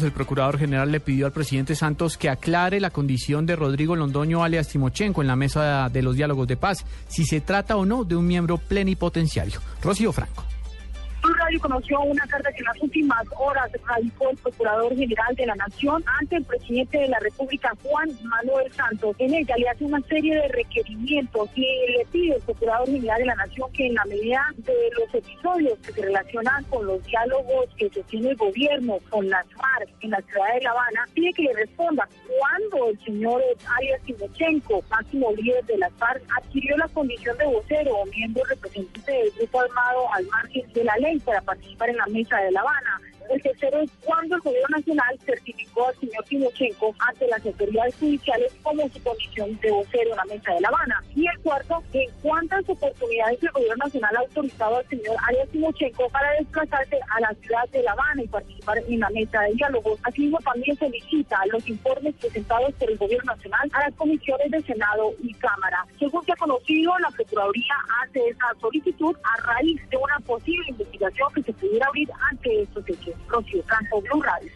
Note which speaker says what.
Speaker 1: El procurador general le pidió al presidente Santos que aclare la condición de Rodrigo Londoño alias Timochenko en la mesa de los diálogos de paz, si se trata o no de un miembro plenipotenciario. Rocío Franco.
Speaker 2: Conoció una carta que en las últimas horas radicó el Procurador General de la Nación ante el presidente de la República, Juan Manuel Santos. En ella le hace una serie de requerimientos y le pide al Procurador General de la Nación que en la medida de los episodios que se relacionan con los diálogos que sostiene el gobierno con las FARC en la ciudad de La Habana, pide que le responda cuándo el señor Arias Timochenko, máximo líder de las FARC, adquirió la condición de vocero o miembro representante del grupo armado al margen de la ley para participar en la mesa de La Habana. El tercero es cuando el Gobierno Nacional certificó al señor Timochenko ante las autoridades judiciales como su condición de vocero en la mesa de La Habana. Y el cuarto, en cuántas oportunidades el Gobierno Nacional ha autorizado al señor Arias Timochenko para desplazarse a la ciudad de La Habana y participar en la mesa de diálogo. Asimismo, también solicita los informes presentados por el Gobierno Nacional a las comisiones de Senado y Cámara. Según se ha conocido, la Procuraduría hace esa solicitud a raíz de una posible investigación que se pudiera abrir ante estos hechos. Rocío Franco, Blue Radio.